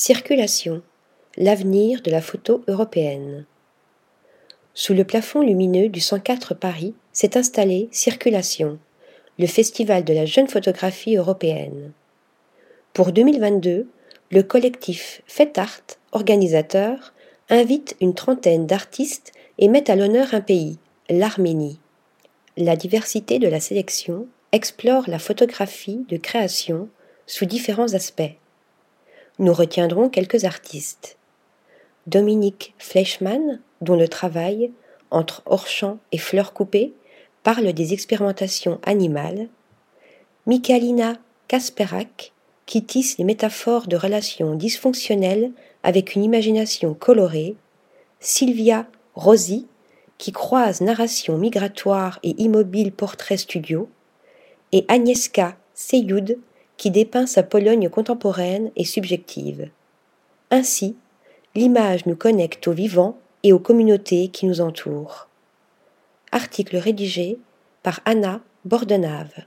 Circulation. L'avenir de la photo européenne. Sous le plafond lumineux du 104 Paris s'est installé Circulation, le festival de la jeune photographie européenne. Pour 2022, le collectif Fait Art, organisateur, invite une trentaine d'artistes et met à l'honneur un pays, l'Arménie. La diversité de la sélection explore la photographie de création sous différents aspects. Nous retiendrons quelques artistes. Dominique Fleischmann, dont le travail, entre hors-champ et fleurs coupées, parle des expérimentations animales. Michalina Kasperak, qui tisse les métaphores de relations dysfonctionnelles avec une imagination colorée. Sylvia Rossi, qui croise narration migratoire et immobile portrait studio. Et Agnieszka Seyoud, qui dépeint sa Pologne contemporaine et subjective. Ainsi, l'image nous connecte au vivant et aux communautés qui nous entourent. Article rédigé par Anna Bordenave.